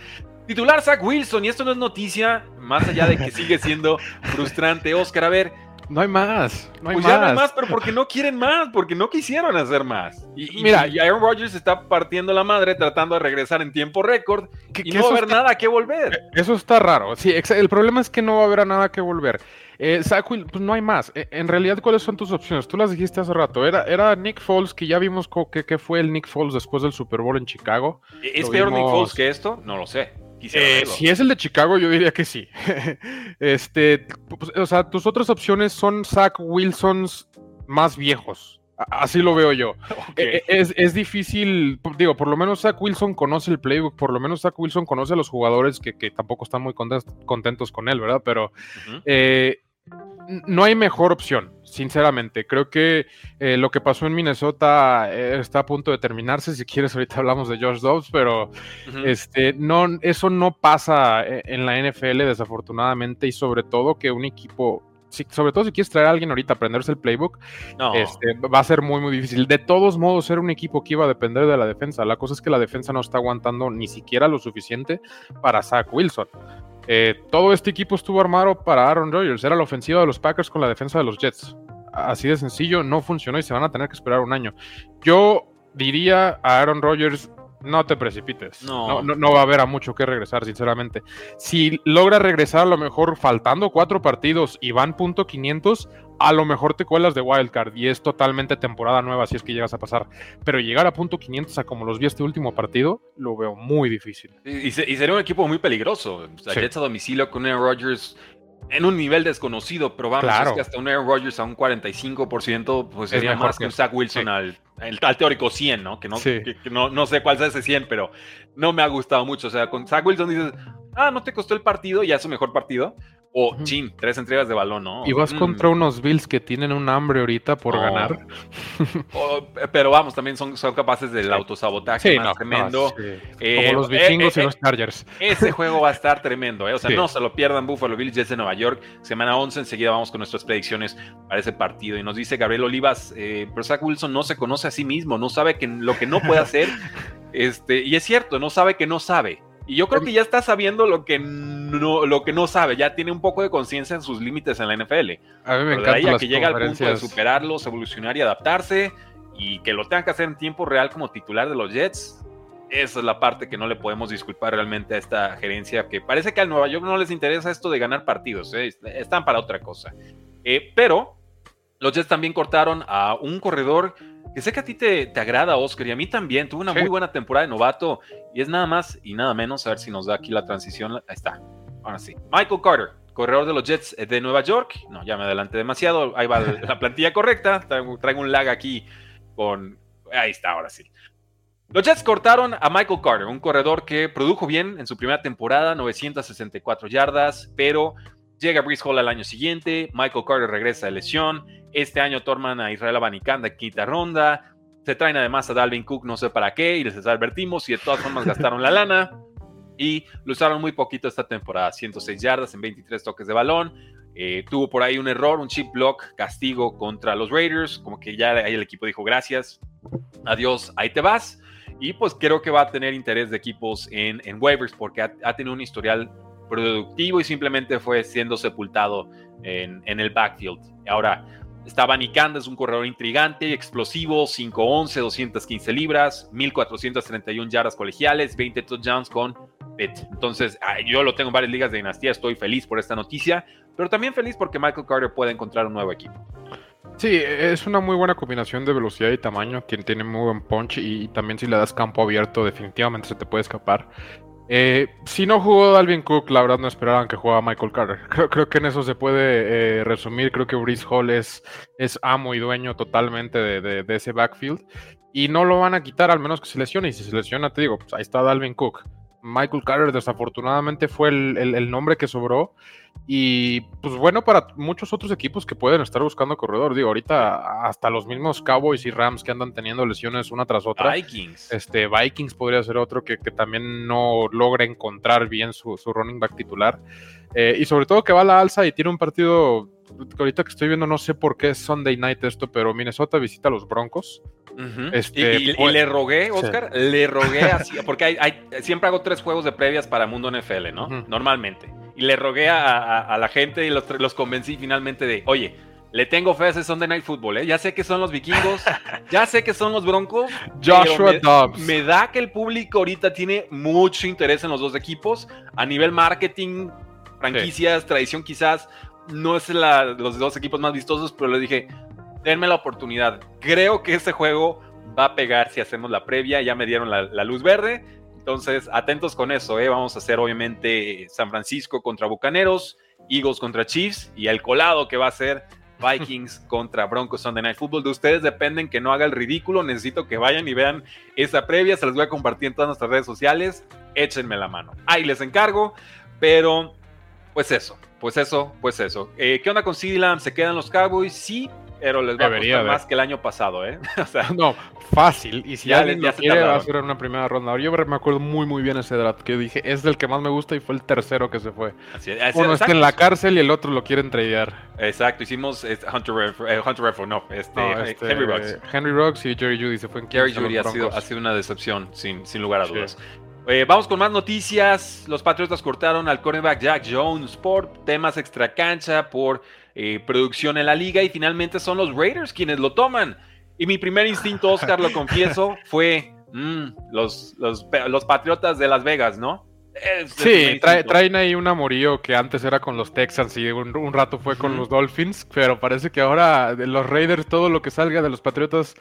Titular Zach Wilson, y esto no es noticia, más allá de que sigue siendo frustrante. Oscar, a ver, no hay más. No hay pues más. ya no hay más, pero porque no quieren más, porque no quisieron hacer más. Y, mira, y Aaron Rodgers está partiendo la madre tratando de regresar en tiempo récord y no va a haber nada que volver. Eso está raro. Sí, el problema es que no va a haber nada que volver. Eh, pues no hay más. Eh, en realidad, ¿cuáles son tus opciones? Tú las dijiste hace rato. Era, era Nick Foles, que ya vimos que, que fue el Nick Foles después del Super Bowl en Chicago. ¿Es peor Nick Foles que esto? No lo sé. Eh, si es el de Chicago, yo diría que sí. este, pues, o sea, tus otras opciones son Zach Wilsons más viejos. Así lo veo yo. Eh, es, difícil, digo, por lo menos Zach Wilson conoce el playbook, por lo menos Zach Wilson conoce a los jugadores que, tampoco están muy contentos con él, ¿verdad? Pero no hay mejor opción, sinceramente. Creo que eh, lo que pasó en Minnesota eh, está a punto de terminarse. Si quieres, ahorita hablamos de George Dobbs, pero este, no, eso no pasa eh, en la NFL, desafortunadamente, y sobre todo que un equipo. sobre todo si quieres traer a alguien ahorita aprenderse el playbook, este, va a ser muy, muy difícil. De todos modos, ser un equipo que iba a depender de la defensa. La cosa es que la defensa no está aguantando ni siquiera lo suficiente para Zach Wilson. Eh, todo este equipo estuvo armado para Aaron Rodgers. Era la ofensiva de los Packers con la defensa de los Jets. Así de sencillo, no funcionó y se van a tener que esperar un año. Yo diría a Aaron Rodgers, no te precipites. No. No, va a haber a mucho que regresar, sinceramente. Si logra regresar a lo mejor faltando cuatro partidos y van punto 500, a lo mejor te cuelas de Wildcard y es totalmente temporada nueva si es que llegas a pasar. Pero llegar a punto 500 a como los vi este último partido, lo veo muy difícil. Y, sería un equipo muy peligroso. O sea, Jets a domicilio con Aaron Rodgers en un nivel desconocido, pero vamos, es que hasta un Aaron Rodgers a un 45%, pues sería más que un Zach Wilson al, teórico 100, ¿no? Que, no, no, no, sé cuál es ese 100, pero no me ha gustado mucho. O sea, con Zach Wilson dices, ah, no te costó el partido, ya es su mejor partido. O, chin, tres entregas de balón, ¿no? Y vas mm. contra unos Bills que tienen un hambre ahorita por ganar. pero vamos, también son, son capaces del autosabotaje más tremendo. Eh, Como los eh, vikingos y eh, los Chargers. Ese juego va a estar tremendo, ¿eh? O sea, no se lo pierdan, Buffalo Bills, Jets de Nueva York. Semana 11, enseguida vamos con nuestras predicciones para ese partido. Y nos dice Gabriel Olivas, pero Zach Wilson no se conoce a sí mismo, no sabe que, lo que no puede hacer. este, y es cierto, no sabe que no sabe. Y yo creo que ya está sabiendo lo que no, lo que no sabe, ya tiene un poco de conciencia en sus límites en la NFL. A mí me encanta. que llega al punto de superarlos, evolucionar y adaptarse, y que lo tenga que hacer en tiempo real como titular de los Jets, esa es la parte que no le podemos disculpar realmente a esta gerencia, que parece que al Nueva York no les interesa esto de ganar partidos, ¿eh? están para otra cosa. Eh, pero los Jets también cortaron a un corredor que sé que a ti te, agrada, Oscar, y a mí también. Tuvo una muy buena temporada de novato y es nada más y nada menos. A ver si nos da aquí la transición. Ahí está. Ahora sí. Michael Carter, corredor de los Jets de Nueva York. No, ya me adelanté demasiado. Ahí va la plantilla correcta. Traigo, traigo un lag aquí con. Ahí está, ahora sí. Los Jets cortaron a Michael Carter, un corredor que produjo bien en su primera temporada, 964 yardas, pero llega Brice Hall al año siguiente, Michael Carter regresa de lesión, este año torman a Israel Abanicanda en quinta ronda. Se traen además a Dalvin Cook, no sé para qué, y les advertimos y de todas formas gastaron la lana. Y lo usaron muy poquito esta temporada, 106 yardas en 23 toques de balón. Eh, tuvo por ahí un error, un chip block, castigo contra los Raiders, como que ya ahí el equipo dijo gracias, adiós, ahí te vas. Y pues creo que va a tener interés de equipos en, en waivers porque ha, tenido un historial productivo y simplemente fue siendo sepultado en, en el backfield. Ahora, Estaba Nicanda, es un corredor intrigante, explosivo, 5'11, 215 libras, 1431 yardas colegiales, 20 touchdowns con Pitt. Entonces, yo lo tengo en varias ligas de dinastía, estoy feliz por esta noticia, pero también feliz porque Michael Carter puede encontrar un nuevo equipo. Sí, es una muy buena combinación de velocidad y tamaño, quien tiene muy buen punch y también si le das campo abierto definitivamente se te puede escapar. Eh, si no jugó Dalvin Cook, la verdad no esperaban que jugara Michael Carter. Creo, que en eso se puede eh, resumir. Creo que Brice Hall es, es amo y dueño totalmente de, de, ese backfield. Y no lo van a quitar al menos que se lesione. Y si se lesiona, te digo, pues ahí está Dalvin Cook. Michael Carter desafortunadamente fue el, nombre que sobró. Y pues bueno, para muchos otros equipos que pueden estar buscando corredor. Digo, ahorita hasta los mismos Cowboys y Rams que andan teniendo lesiones una tras otra. Vikings. Este, Vikings podría ser otro que, también no logra encontrar bien su, running back titular. Eh, y sobre todo que va a la alza y tiene un partido que ahorita que estoy viendo, no sé por qué es Sunday night esto, pero Minnesota visita a los Broncos. este, y, pues, le rogué, Oscar, le rogué así, porque hay, siempre hago tres juegos de previas para Mundo NFL, ¿no? Normalmente. Y le rogué a, la gente y los, los, convencí finalmente de, oye, le tengo fe a ese Sunday Night Football, ¿eh? Ya sé que son los vikingos, ya sé que son los broncos. Joshua Dobbs. Me da que el público ahorita tiene mucho interés en los dos equipos. A nivel marketing, franquicias, tradición quizás, no es la, los dos equipos más vistosos, pero le dije, denme la oportunidad. Creo que este juego va a pegar si hacemos la previa. Ya me dieron la, luz verde. Entonces, atentos con eso. ¿eh? Vamos a hacer obviamente San Francisco contra Bucaneros, Eagles contra Chiefs y el colado que va a ser Vikings contra Broncos Sunday Night Football. De ustedes dependen que no haga el ridículo. Necesito que vayan y vean esa previa. Se las voy a compartir en todas nuestras redes sociales. Échenme la mano. Ahí les encargo. Pero, pues eso pues eso, pues eso. Eh, ¿Qué onda con CeeDee ¿Se quedan los Cowboys? Sí, pero les va a costar más que el año pasado, ¿eh? o sea, no, fácil. Y si ya, alguien ya quiere, va a ser una primera ronda. Yo me acuerdo muy, muy bien ese draft que dije, es del que más me gusta y fue el tercero que se fue. Así, Uno está en la cárcel y el otro lo quieren tradear. Exacto, hicimos eh, Hunter, eh, Hunter no, este, este, Henry Rocks. Henry Rocks y Jerry Judy se fue en Jerry Judy ha sido, ha sido, una decepción, sin, sin lugar a dudas. Eh, vamos con más noticias. Los Patriotas cortaron al cornerback Jack Jones por temas extra cancha, por eh, producción en la liga y finalmente son los Raiders quienes lo toman. Y mi primer instinto, Oscar, lo confieso, fue mm, los, los, los Patriotas de Las Vegas, ¿no? Sí, traen ahí un amorío que antes era con los Texans y un, rato fue con los Dolphins, pero parece que ahora de los Raiders, todo lo que salga de los Patriotas,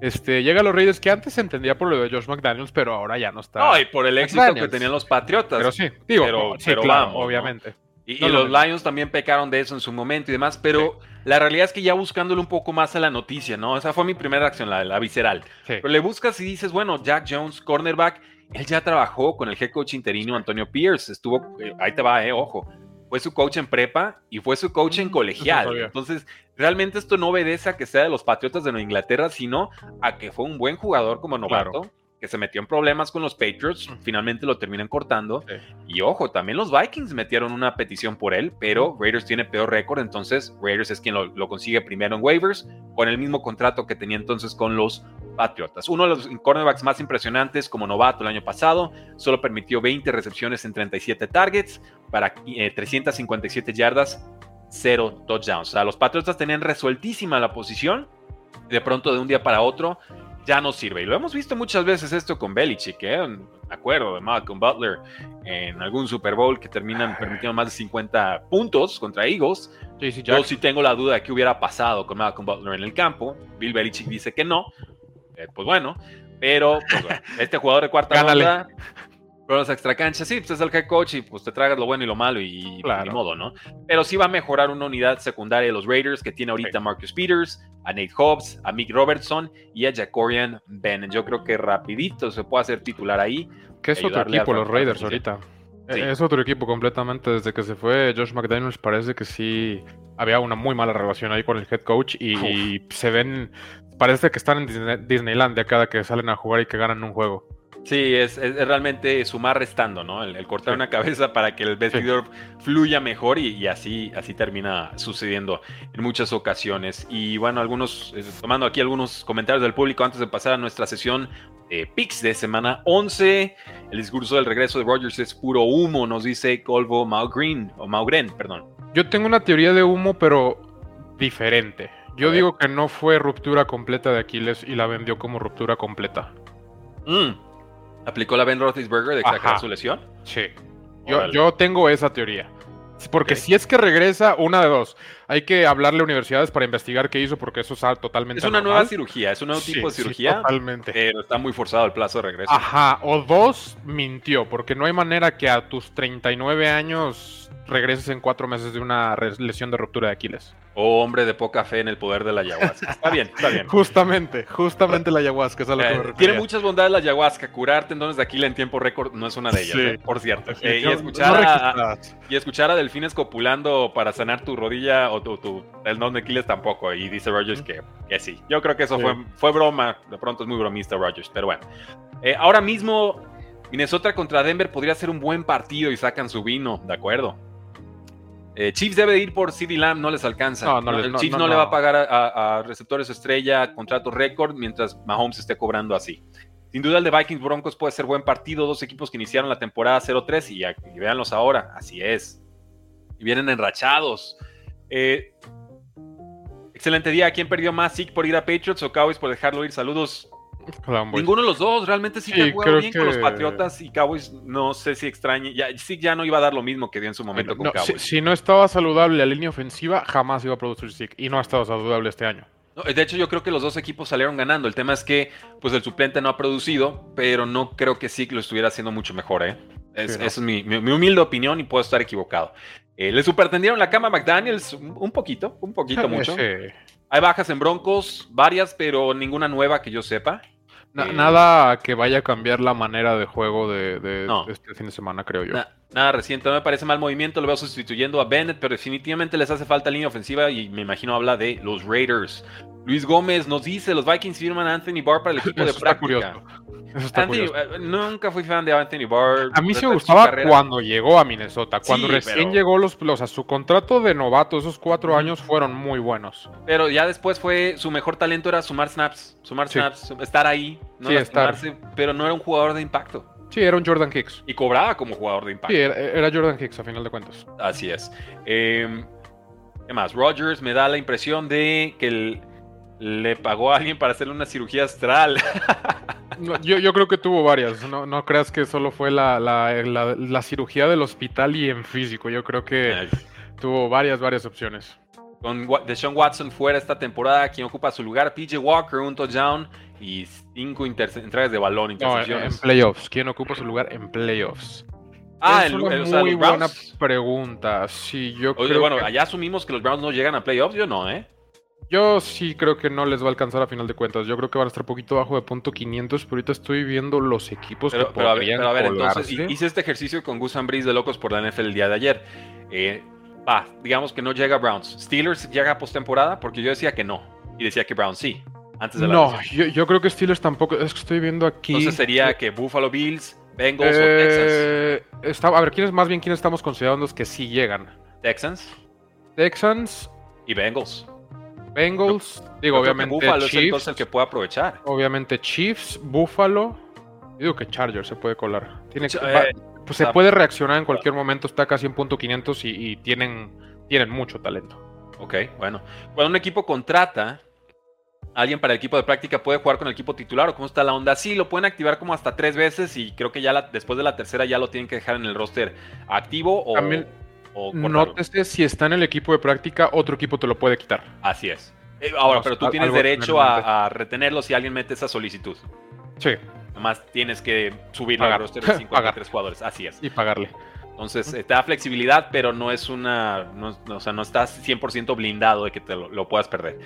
este, llega a los Raiders, que antes se entendía por lo de Josh McDaniels, pero ahora ya no está. No, y por el éxito que tenían los Patriotas. Pero sí, digo, pero, vamos, obviamente. Y, los Lions también pecaron de eso en su momento y demás, pero la realidad es que ya buscándole un poco más a la noticia, ¿no? Esa fue mi primera acción, la, la visceral. Pero le buscas y dices, bueno, Jack Jones, cornerback, él ya trabajó con el head coach interino Antonio Pierce, estuvo, eh, ahí te va, eh, ojo, fue su coach en prepa y fue su coach en mm, colegial. Entonces, realmente esto no obedece a que sea de los Patriotas de Nueva Inglaterra, sino a que fue un buen jugador como novato que se metió en problemas con los Patriots, finalmente lo terminan cortando. Y ojo, también los Vikings metieron una petición por él, pero Raiders tiene peor récord, entonces Raiders es quien lo, consigue primero en waivers, con el mismo contrato que tenía entonces con los Patriotas. Uno de los cornerbacks más impresionantes como novato el año pasado, solo permitió 20 recepciones en 37 targets para 357 eh, yardas, 0 touchdowns. O sea, los Patriotas tenían resueltísima la posición. De pronto, de un día para otro, ya no sirve. Y lo hemos visto muchas veces esto con Belichick, ¿eh? Me acuerdo de Malcolm Butler en algún Super Bowl que terminan permitiendo más de 50 puntos contra Eagles. Yo sí tengo la duda de qué hubiera pasado con Malcolm Butler en el campo. Bill Belichick dice que no. Eh, pues bueno, pero pues este jugador de cuarta ronda pero los extra canchas, sí, pues es el head coach y pues te tragas lo bueno y lo malo y ni modo, ¿no? Pero sí va a mejorar una unidad secundaria de los Raiders que tiene ahorita Marcus Peters, a Nate Hobbs, a Mick Robertson y a Jacorian Bennett. Yo creo que rapidito se puede hacer titular ahí. Que es otro equipo los Raiders ahorita. Eh, es otro equipo completamente. Desde que se fue Josh McDaniels parece que sí había una muy mala relación ahí con el head coach y, se ven, parece que están en Disneylandia cada que salen a jugar y que ganan un juego. Sí, es, realmente sumar restando, ¿no? El, cortar una cabeza para que el vestidor fluya mejor y, así, así termina sucediendo en muchas ocasiones. Y bueno, algunos, eh, tomando aquí algunos comentarios del público antes de pasar a nuestra sesión de PIX de semana 11. El discurso del regreso de Rogers es puro humo, nos dice Colvo Maugren, o Maugren, perdón. Yo tengo una teoría de humo, pero diferente. Yo digo que no fue ruptura completa de Aquiles y la vendió como ruptura completa. Mm. ¿Aplicó la Ben Roethlisberger de sacar su lesión? Sí. Yo, yo, tengo esa teoría. Porque si es que regresa, una de dos. Hay que hablarle a universidades para investigar qué hizo, porque eso es totalmente. Es una nueva cirugía, es un nuevo tipo de cirugía. totalmente. Pero está muy forzado el plazo de regreso. Ajá, o dos, mintió, porque no hay manera que a tus 39 años regreses en cuatro meses de una lesión de ruptura de Aquiles. O hombre de poca fe en el poder de la ayahuasca. Está bien, está bien. Justamente, justamente la ayahuasca es a lo que me eh, Tiene muchas bondades la ayahuasca. Curar tendones de Aquiles en tiempo récord no es una de ellas, eh, por cierto. Eh, y, escuchar a, y escuchar a delfines copulando para sanar tu rodilla o tu, tu el don de Aquiles tampoco. Y dice Rogers que, que sí. Yo creo que eso fue, fue broma. De pronto es muy bromista Rogers, pero bueno. ahora mismo, Minnesota contra Denver podría ser un buen partido y sacan su vino, ¿de acuerdo? Eh, Chiefs debe ir por CD Lamb, no les alcanza. No, el Chiefs no, le va a pagar a, receptores estrella contrato récord mientras Mahomes esté cobrando así. Sin duda el de Vikings Broncos puede ser buen partido, dos equipos que iniciaron la temporada 0-3 y, véanlos ahora, así es. Y vienen enrachados. Eh, excelente día. ¿Quién perdió más? ¿Sick por ir a Patriots o Cowboys por dejarlo ir? Saludos. Ninguno de los dos, realmente sí, que jugado bien con los Patriotas y Cowboys, no sé si extrañe, ya, sí ya no iba a dar lo mismo que dio en su momento con Cowboys. Si, no estaba saludable la línea ofensiva, jamás iba a producir Zeke y no ha estado saludable este año. de hecho, yo creo que los dos equipos salieron ganando. El tema es que pues el suplente no ha producido, pero no creo que Zeke lo estuviera haciendo mucho mejor. ¿eh? Esa es mi, humilde opinión y puedo estar equivocado. Eh, le supertendieron la cama a McDaniels un poquito, un poquito mucho. Hay bajas en Broncos, varias, pero ninguna nueva que yo sepa. Eh, nada que vaya a cambiar la manera de juego de, este fin de semana, creo yo. Nada reciente, no me parece mal movimiento, lo veo sustituyendo a Bennett, pero definitivamente les hace falta línea ofensiva y me imagino habla de los Raiders. Luis Gómez nos dice, los Vikings firman a Anthony Barr para el equipo de práctica. Eh, nunca fui fan de Anthony Barr. A mí sí me gustaba cuando llegó a Minnesota. Cuando recién llegó los, los a su contrato de novato, esos cuatro años fueron muy buenos. Pero ya después fue, su mejor talento era sumar snaps, sumar snaps, estar ahí, no pero no era un jugador de impacto. Sí, era un Jordan Hicks. Y cobraba como jugador de impacto. Sí, era, Jordan Hicks a final de cuentas. Así es. Eh, ¿Qué más? Rogers me da la impresión de que el le pagó a alguien para hacerle una cirugía astral. yo, creo que tuvo varias. No, no creas que solo fue la, la, cirugía del hospital y en físico. Yo creo que tuvo varias, varias opciones. Con Deshaun Watson fuera esta temporada, quien ocupa su lugar, PJ Walker, un touchdown y cinco entregas de balón, intercepciones. en playoffs. ¿Quién ocupa su lugar en playoffs? Ah, es una muy buena pregunta. Sí, yo creo bueno, allá asumimos que los Browns no llegan a playoffs, yo no, ¿eh? Yo sí creo que no les va a alcanzar a final de cuentas. Yo creo que van a estar poquito bajo de punto 500, pero ahorita estoy viendo los equipos que pero a ver, pero a ver entonces hice este ejercicio con Gus Ambris de locos por la NFL el día de ayer. Eh, va, digamos que no llega Browns. Steelers llega a postemporada porque yo decía que no y decía que Browns sí. Antes de la no, yo, creo que Steelers tampoco. Es que estoy viendo aquí. Entonces sería que Buffalo Bills, Bengals o eh, Texans. a ver, ¿quiénes más bien quiénes estamos considerando que sí llegan? Texans. Texans. Y Bengals. Bengals, digo, obviamente Buffalo Chiefs, es el, que puede aprovechar. Obviamente Chiefs, Buffalo, digo que Chargers se puede colar. Tiene eh, pues se puede reaccionar en cualquier momento, está casi en punto 500 y, tienen, tienen mucho talento. Ok, bueno. Cuando un equipo contrata alguien para el equipo de práctica puede jugar con el equipo titular o cómo está la onda. Sí, lo pueden activar como hasta tres veces y creo que ya después de la tercera ya lo tienen que dejar en el roster activo o... Nótese si está en el equipo de práctica, otro equipo te lo puede quitar. Así es. Eh, ahora, pero tú tienes derecho a, retenerlo si alguien mete esa solicitud. Sí. Además, tienes que subirlo al roster de 53 jugadores. Así es. Y pagarle. Entonces, te da flexibilidad, pero no es una. o sea, no estás 100% blindado de que te lo, puedas perder.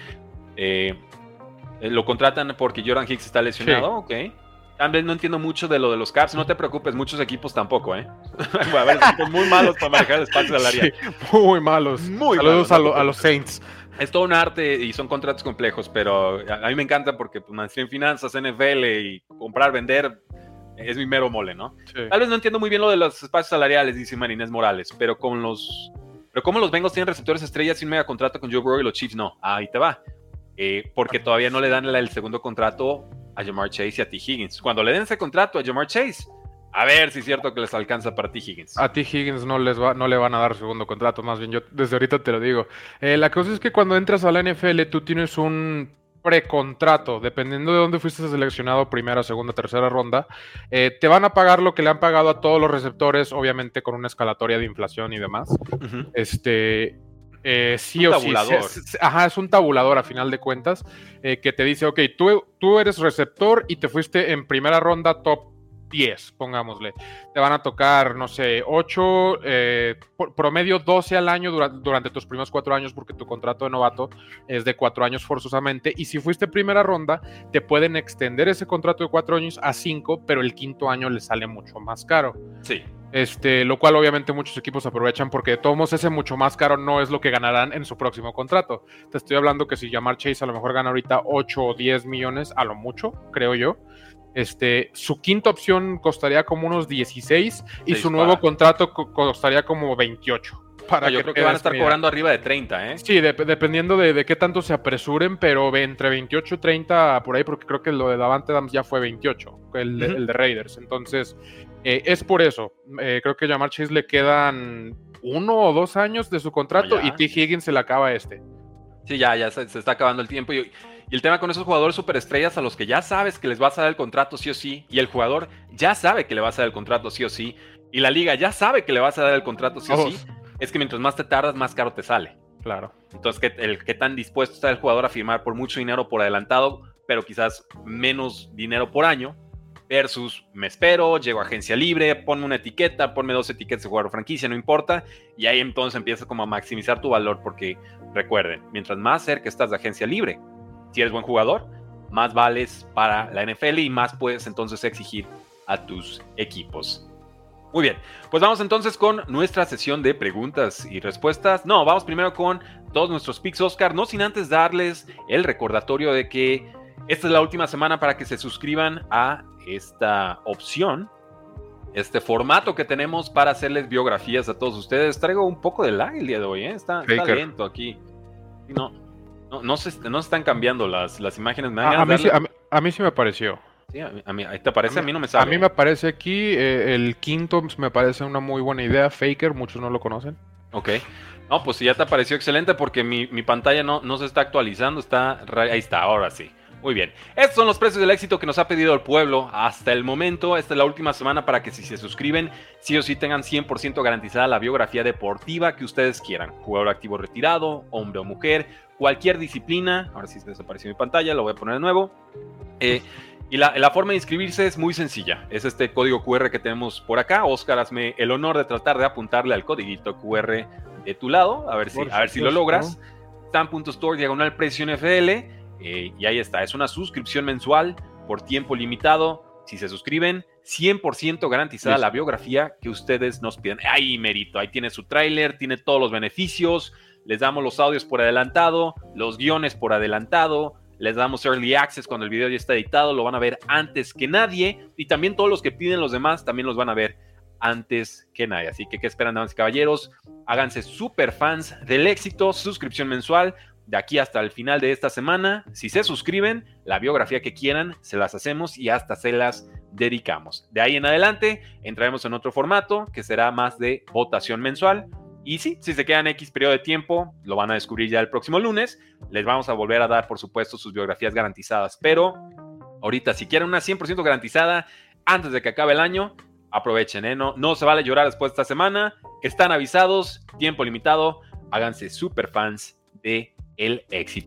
Eh, eh, lo contratan porque Jordan Hicks está lesionado, ok. También no entiendo mucho de lo de los Caps. No te preocupes, muchos equipos tampoco, ¿eh? a ver, equipos muy malos para manejar el espacio del área. muy malos. Muy Saludos malos, a, los Saints. Es todo un arte y son contratos complejos, pero a, mí me encanta porque pues, en finanzas, NFL y comprar, vender es mi mero mole, ¿no? Tal vez no entiendo muy bien lo de los espacios salariales, dice Marinés Morales, pero con los. Pero como los Bengals tienen receptores estrellas y un mega contrato con Joe Burrow y los Chiefs no. Ahí te va. Eh, porque todavía no le dan el segundo contrato a Jamar Chase y a T. Higgins. Cuando le den ese contrato a Jamar Chase, a ver si es cierto que les alcanza para T. Higgins. A T. Higgins no, les va, no le van a dar segundo contrato, más bien yo desde ahorita te lo digo. Eh, la cosa es que cuando entras a la NFL tú tienes un precontrato, dependiendo de dónde fuiste seleccionado, primera, segunda, tercera ronda, eh, te van a pagar lo que le han pagado a todos los receptores, obviamente con una escalatoria de inflación y demás. Este, eh, sí o sí. ajá, es un tabulador a final de cuentas eh, que te dice, ok, tú, tú eres receptor y te fuiste en primera ronda top 10, pongámosle. Te van a tocar, no sé, 8, eh, promedio 12 al año durante, tus primeros 4 años, porque tu contrato de novato es de 4 años forzosamente. Y si fuiste primera ronda, te pueden extender ese contrato de 4 años a 5, pero el quinto año le sale mucho más caro. Sí. Este, lo cual obviamente muchos equipos aprovechan porque de todos modos ese mucho más caro no es lo que ganarán en su próximo contrato. Te estoy hablando que si Jamar Chase a lo mejor gana ahorita 8 o 10 millones, a lo mucho, creo yo. Este, su quinta opción costaría como unos 16 y su nuevo contrato costaría como 28. Para yo creo que van a estar cobrando arriba de 30, ¿eh? Sí, dependiendo de, qué tanto se apresuren, pero entre 28 y 30 por ahí, porque creo que lo de Davante Dams ya fue 28, el, de Raiders. Entonces, eh, es por eso. Eh, creo que a Jamar Chase le quedan uno o dos años de su contrato y T. Higgins se le acaba este. Sí, ya, ya se, está acabando el tiempo. Y, y el tema con esos jugadores superestrellas a los que ya sabes que les vas a dar el contrato sí o sí, y el jugador ya sabe que le vas a dar el contrato sí o sí, y la liga ya sabe que le vas a dar el contrato sí o sí, es que mientras más te tardas, más caro te sale. Claro. Entonces, ¿qué, el, ¿qué tan dispuesto está el jugador a firmar por mucho dinero por adelantado, pero quizás menos dinero por año? Versus me espero, llego a agencia libre, ponme una etiqueta, ponme dos etiquetas de jugador franquicia, no importa. Y ahí entonces empieza como a maximizar tu valor porque recuerden, mientras más cerca estás de agencia libre, si eres buen jugador, más vales para la NFL y más puedes entonces exigir a tus equipos. Muy bien, pues vamos entonces con nuestra sesión de preguntas y respuestas. No, vamos primero con todos nuestros picks Oscar, no sin antes darles el recordatorio de que esta es la última semana para que se suscriban a esta opción, este formato que tenemos para hacerles biografías a todos ustedes. Traigo un poco de lag el día de hoy, ¿eh? está, está lento aquí. No, no, no, se, no están cambiando las, las imágenes. a, mí sí, a, mí, sí, me pareció. Sí, a mí, ¿Te parece? A mí, no me sale. A mí me parece aquí, eh, el quinto me parece una muy buena idea. Faker, muchos no lo conocen. Ok. No, pues ya te pareció excelente porque mi, mi pantalla no, no se está actualizando. Está, ahí está, ahora sí. Muy bien. Estos son los precios del éxito que nos ha pedido el pueblo hasta el momento. Esta es la última semana para que si se suscriben, sí o sí tengan 100% garantizada la biografía deportiva que ustedes quieran. Jugador activo retirado, hombre o mujer, cualquier disciplina. Ahora sí se desapareció mi pantalla, lo voy a poner de nuevo. Eh, y la, forma de inscribirse es muy sencilla. Es este código QR que tenemos por acá. Oscar, hazme el honor de tratar de apuntarle al código QR de tu lado. A ver si, a ver si lo logras. Stan.store diagonal precio NFL. Eh, y ahí está. Es una suscripción mensual por tiempo limitado. Si se suscriben, 100% garantizada la biografía que ustedes nos piden. Ahí, Merito. Ahí tiene su tráiler, tiene todos los beneficios les damos los audios por adelantado, los guiones por adelantado, les damos early access cuando el video ya está editado, lo van a ver antes que nadie y también todos los que piden los demás también los van a ver antes que nadie. Así que, ¿qué esperan, damas y caballeros? Háganse super fans del éxito, suscripción mensual. De aquí hasta el final de esta semana, si se suscriben, la biografía que quieran, se las hacemos y hasta se las dedicamos. De ahí en adelante, entraremos en otro formato que será más de votación mensual y sí, si se quedan X periodo de tiempo, lo van a descubrir ya el próximo lunes. Les vamos a volver a dar, por supuesto, sus biografías garantizadas. Pero ahorita, si quieren una 100% garantizada antes de que acabe el año, aprovechen, ¿eh? No, no se vale llorar después de esta semana. Están avisados, tiempo limitado. Háganse super fans de el éxito.